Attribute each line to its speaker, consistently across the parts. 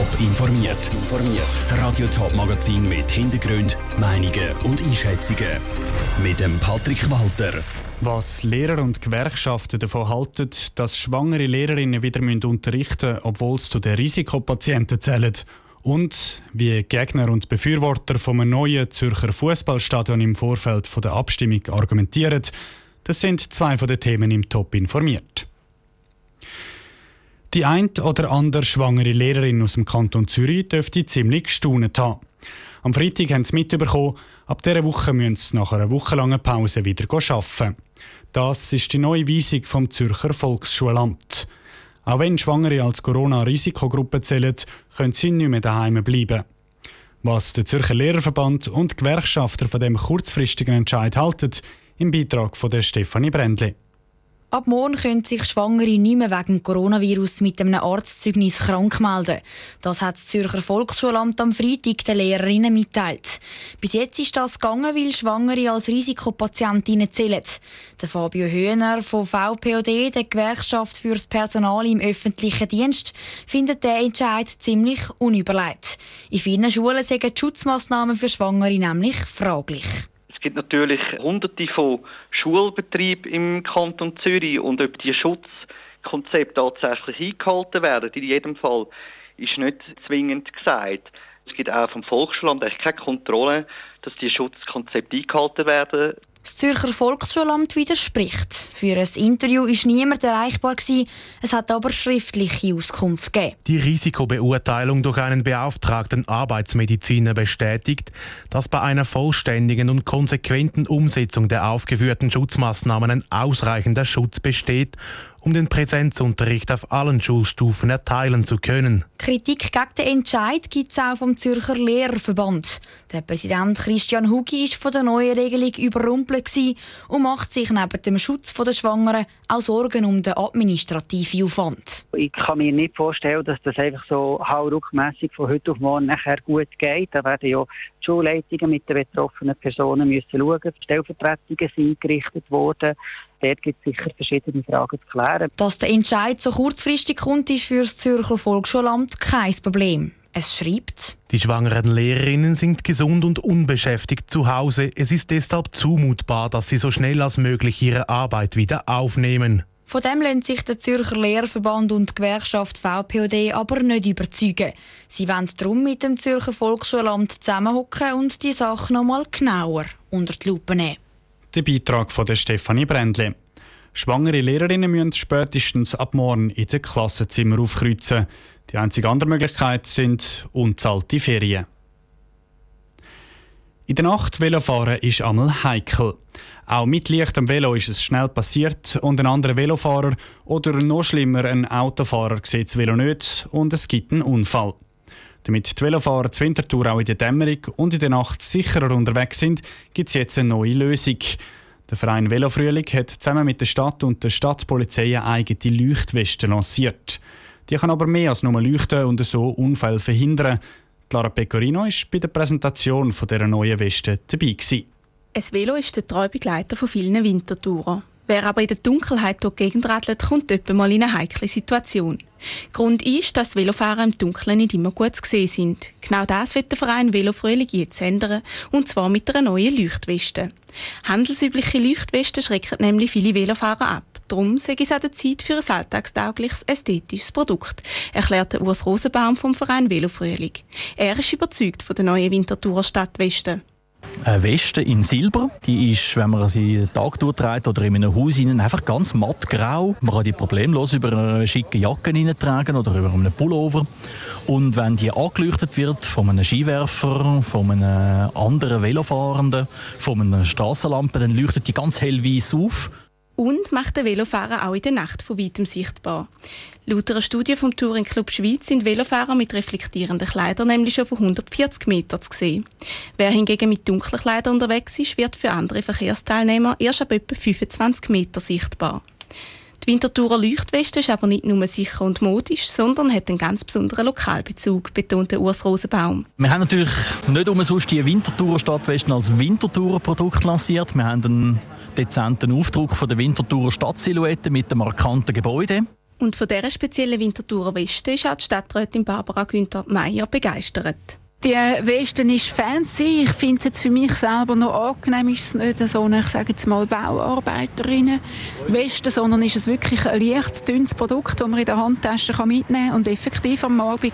Speaker 1: Top informiert. Das Radio Top Magazin mit Hintergrund, Meinungen und Einschätzungen mit dem Patrick Walter.
Speaker 2: Was Lehrer und Gewerkschaften davon halten, dass schwangere Lehrerinnen wieder unterrichten müssen, obwohl sie zu den Risikopatienten zählen. Und wie Gegner und Befürworter vom neuen Zürcher Fußballstadion im Vorfeld der Abstimmung argumentieren, das sind zwei von den Themen im Top informiert. Die ein oder andere schwangere Lehrerin aus dem Kanton Zürich dürfte ziemlich gestaunet haben. Am Freitag haben sie mitbekommen, ab dieser Woche müssen sie nach einer wochenlangen Pause wieder arbeiten. Das ist die neue Weisung vom Zürcher Volksschulamt. Auch wenn Schwangere als Corona-Risikogruppe zählen, können sie nicht mehr daheim bleiben. Was der Zürcher Lehrerverband und Gewerkschafter von dem kurzfristigen Entscheid halten, im Beitrag von der Stefanie Brändli.
Speaker 3: Ab morgen können sich Schwangere nicht mehr wegen Coronavirus mit einem Arztzeugnis krank melden. Das hat das Zürcher Volksschulamt am Freitag den Lehrerinnen mitteilt. Bis jetzt ist das gegangen, weil Schwangere als Risikopatientinnen zählen. Der Fabio Höhner von VPOD, der Gewerkschaft fürs Personal im öffentlichen Dienst, findet den Entscheid ziemlich unüberlegt. In vielen Schulen sind Schutzmaßnahmen für Schwangere nämlich fraglich.
Speaker 4: Es gibt natürlich hunderte von Schulbetrieben im Kanton Zürich und ob die Schutzkonzepte tatsächlich eingehalten werden, in jedem Fall ist nicht zwingend gesagt. Es gibt auch vom Volksschulamt keine Kontrolle, dass die Schutzkonzepte eingehalten werden.
Speaker 3: Das Zürcher Volksschulamt widerspricht. Für ein Interview war niemand erreichbar. Es hat aber schriftliche Auskunft gegeben.
Speaker 5: Die Risikobeurteilung durch einen beauftragten Arbeitsmediziner bestätigt, dass bei einer vollständigen und konsequenten Umsetzung der aufgeführten Schutzmaßnahmen ein ausreichender Schutz besteht um den Präsenzunterricht auf allen Schulstufen erteilen zu können.
Speaker 3: Kritik gegen den Entscheid gibt es auch vom Zürcher Lehrerverband. Der Präsident Christian Hugi ist von der neuen Regelung überrumpelt und macht sich neben dem Schutz der Schwangeren auch Sorgen um den administrativen Aufwand.
Speaker 6: Ich kann mir nicht vorstellen, dass das einfach so hauruckmässig von heute auf morgen nachher gut geht. Da werden ja die Schulleitungen mit den betroffenen Personen müssen schauen. Stellvertretungen sind eingerichtet worden dort gibt es sicher verschiedene Fragen zu klären.
Speaker 3: Dass der Entscheid so kurzfristig kommt, ist für das Zürcher Volksschulamt kein Problem. Es schreibt,
Speaker 5: die schwangeren Lehrerinnen sind gesund und unbeschäftigt zu Hause. Es ist deshalb zumutbar, dass sie so schnell als möglich ihre Arbeit wieder aufnehmen.
Speaker 3: Von dem lassen sich der Zürcher Lehrverband und die Gewerkschaft VPOD aber nicht überzeugen. Sie wollen darum mit dem Zürcher Volksschulamt zusammenhocken und die Sache noch mal genauer unter die Lupe nehmen.
Speaker 2: Der Beitrag von der Stefanie Brändle. Schwangere Lehrerinnen müssen spätestens ab morgen in den Klassenzimmer aufkreuzen. Die einzige andere Möglichkeit sind unzahlte Ferien. In der Nacht Velofahren ist einmal heikel. Auch mit Licht am Velo ist es schnell passiert und ein anderer Velofahrer oder noch schlimmer ein Autofahrer sieht das Velo nicht und es gibt einen Unfall. Damit die Velofahrer zur Wintertour auch in der Dämmerung und in der Nacht sicherer unterwegs sind, gibt es jetzt eine neue Lösung. Der Verein Velofrühling hat zusammen mit der Stadt und der Stadtpolizei eine eigene Leuchtweste lanciert. Die kann aber mehr als nur leuchten und so Unfälle verhindern. Clara Pecorino war bei der Präsentation dieser neuen Weste dabei.
Speaker 7: Ein Velo ist der treue Begleiter von vielen Wintertouren. Wer aber in der Dunkelheit durch die Gegend radelt, kommt etwa mal in eine heikle Situation. Grund ist, dass Velofahrer im Dunkeln nicht immer gut zu sehen sind. Genau das wird der Verein Velofrühling jetzt ändern, und zwar mit einer neuen Leuchtweste. Handelsübliche Leuchtwesten schrecken nämlich viele Velofahrer ab. Darum sei es an der Zeit für ein alltagstaugliches, ästhetisches Produkt, erklärt Urs Rosenbaum vom Verein Velofrühling. Er ist überzeugt von der neuen Winterthurer Stadtweste
Speaker 8: eine Weste in Silber. Die ist, wenn man sie den Tag durchträgt oder in einem Haus hinein, einfach ganz mattgrau. Man kann die problemlos über eine schicke Jacke tragen oder über einen Pullover. Und wenn die angeleuchtet wird von einem Skiwerfer, von einem anderen Velofahrenden, von einer Straßenlampe, dann leuchtet die ganz hell weiß auf
Speaker 7: und macht den Velofahrer auch in der Nacht von weitem sichtbar. Laut einer Studie vom Touring Club Schweiz sind Velofahrer mit reflektierenden Kleidern nämlich schon von 140 Metern zu sehen. Wer hingegen mit dunklen Kleidern unterwegs ist, wird für andere Verkehrsteilnehmer erst ab etwa 25 Meter sichtbar. Die Winterthurer Leuchtweste ist aber nicht nur sicher und modisch, sondern hat einen ganz besonderen Lokalbezug, betonte Urs Rosenbaum.
Speaker 8: Wir haben natürlich nicht umsonst die Winterthurer Stadtwesten als Winterthurer Produkt lanciert. Wir haben einen dezenten Aufdruck von der Winterthurer Stadtsilhouette mit dem markanten Gebäude.
Speaker 7: Und von dieser speziellen Wintertour Westen ist auch die Stadträtin Barbara Günther Meier begeistert.
Speaker 9: Die Westen ist fancy. Ich finde es jetzt für mich selber noch angenehm. Ist es nicht so eine, ich sage jetzt mal, Bauarbeiterinnen Westen, sondern ist es wirklich ein leichtes, dünnes Produkt, das man in der Handtasche mitnehmen kann und effektiv am Abend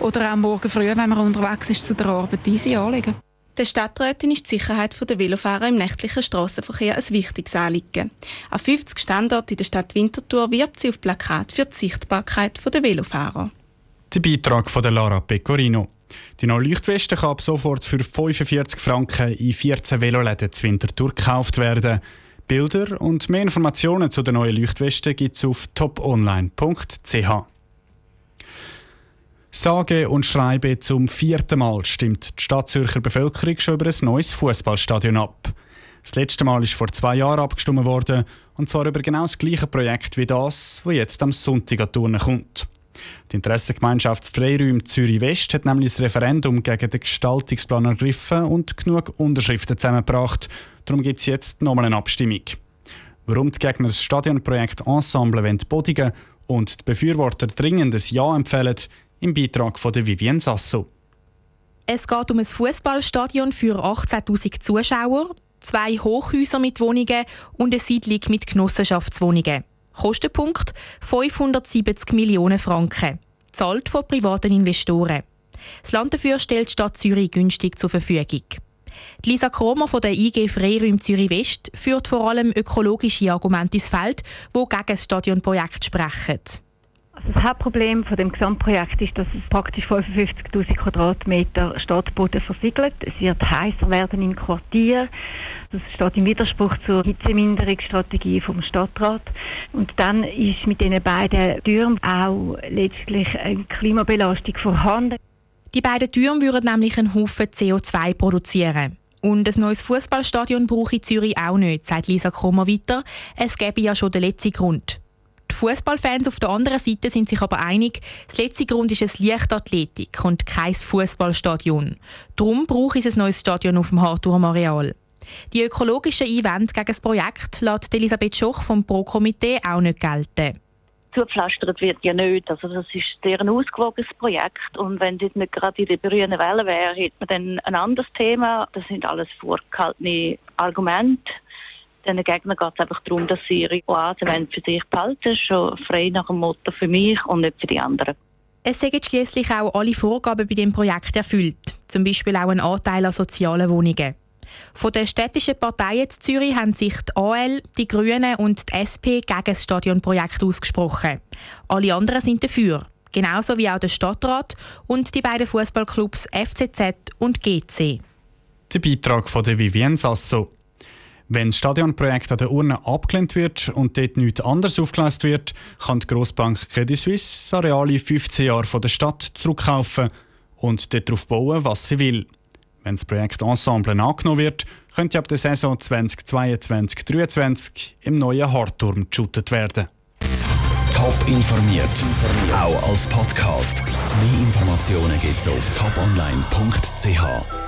Speaker 9: oder auch morgen früh, wenn man unterwegs ist, zu der Arbeit easy anlegen.
Speaker 7: Der Stadträtin ist die Sicherheit der Velofahrer im nächtlichen Straßenverkehr ein wichtiges Anliegen. An 50 Standorten in der Stadt Winterthur wirbt sie auf Plakat für die Sichtbarkeit der Velofahrer.
Speaker 2: Der Beitrag von der Lara Pecorino. Die neue Leuchtweste kann ab sofort für 45 Franken in 14 Veloläden zu Winterthur gekauft werden. Bilder und mehr Informationen zu der neuen Leuchtweste gibt es auf toponline.ch. Sage und schreibe zum vierten Mal stimmt die Stadtzürcher Bevölkerung schon über ein neues Fußballstadion ab. Das letzte Mal ist vor zwei Jahren abgestimmt worden, und zwar über genau das gleiche Projekt wie das, wo jetzt am Sonntag an Turnen kommt. Die Interessengemeinschaft Freiräume Zürich West hat nämlich das Referendum gegen den Gestaltungsplan ergriffen und genug Unterschriften zusammengebracht. Darum gibt es jetzt nochmal eine Abstimmung. Warum die Gegner das Stadionprojekt Ensemble bodigen und die Befürworter dringend ein Ja empfehlen, im Beitrag von Vivien Sasso.
Speaker 10: Es geht um ein Fußballstadion für 18.000 Zuschauer, zwei Hochhäuser mit Wohnungen und eine Siedlung mit Genossenschaftswohnungen. Kostenpunkt 570 Millionen Franken. Zahlt von privaten Investoren. Das Land dafür stellt die Stadt Zürich günstig zur Verfügung. Lisa Kromer von der IG Freiräum Zürich West führt vor allem ökologische Argumente ins Feld, die gegen das Stadionprojekt sprechen.
Speaker 11: Das Hauptproblem von dem Gesamtprojekt ist, dass es praktisch 55.000 Quadratmeter Stadtboden versiegelt. Es wird heißer werden im Quartier. Das steht im Widerspruch zur Hitzeminderungsstrategie vom Stadtrat. Und dann ist mit diesen beiden Türmen auch letztlich eine Klimabelastung vorhanden.
Speaker 10: Die beiden Türme würden nämlich einen Haufen CO2 produzieren. Und ein neues Fußballstadion brauche ich Zürich auch nicht, sagt Lisa Krummer weiter. Es gäbe ja schon den letzten Grund. Die Fußballfans auf der anderen Seite sind sich aber einig, das letzte Grund ist es Leichtathletik und kein Fußballstadion. Darum braucht es ein neues Stadion auf dem Harturm-Areal. Die ökologischen Einwände gegen das Projekt lässt Elisabeth Schoch vom Pro-Komitee auch nicht gelten
Speaker 12: zugepflastert wird ja nicht. Also das ist ein ausgewogenes Projekt und wenn das nicht gerade in der grünen Welle wäre, hätte man dann ein anderes Thema. Das sind alles vorgehaltene Argumente. Den Gegnern geht es einfach darum, dass sie ihre Oase für sich behalten schon frei nach dem Motto für mich und nicht für die anderen.
Speaker 10: Es sind schließlich auch alle Vorgaben bei dem Projekt erfüllt, zum Beispiel auch ein Anteil an sozialen Wohnungen. Von den städtischen Parteien in Zürich haben sich die AL, die Grünen und die SP gegen das Stadionprojekt ausgesprochen. Alle anderen sind dafür, genauso wie auch der Stadtrat und die beiden Fußballclubs FCZ und GC.
Speaker 2: Der Beitrag von der Vivienne Sasso. Wenn das Stadionprojekt an der Urne abgelehnt wird und dort nichts anderes aufgeleistet wird, kann die Grossbank Credit Suisse das Areal in 15 Jahren von der Stadt zurückkaufen und darauf bauen, was sie will. Wenn das Projekt Ensemble angenommen wird, könnte ab der Saison 2022-2023 im neuen Hardturm geshootet werden.
Speaker 1: Top informiert, auch als Podcast. Mehr Informationen gibt es auf toponline.ch.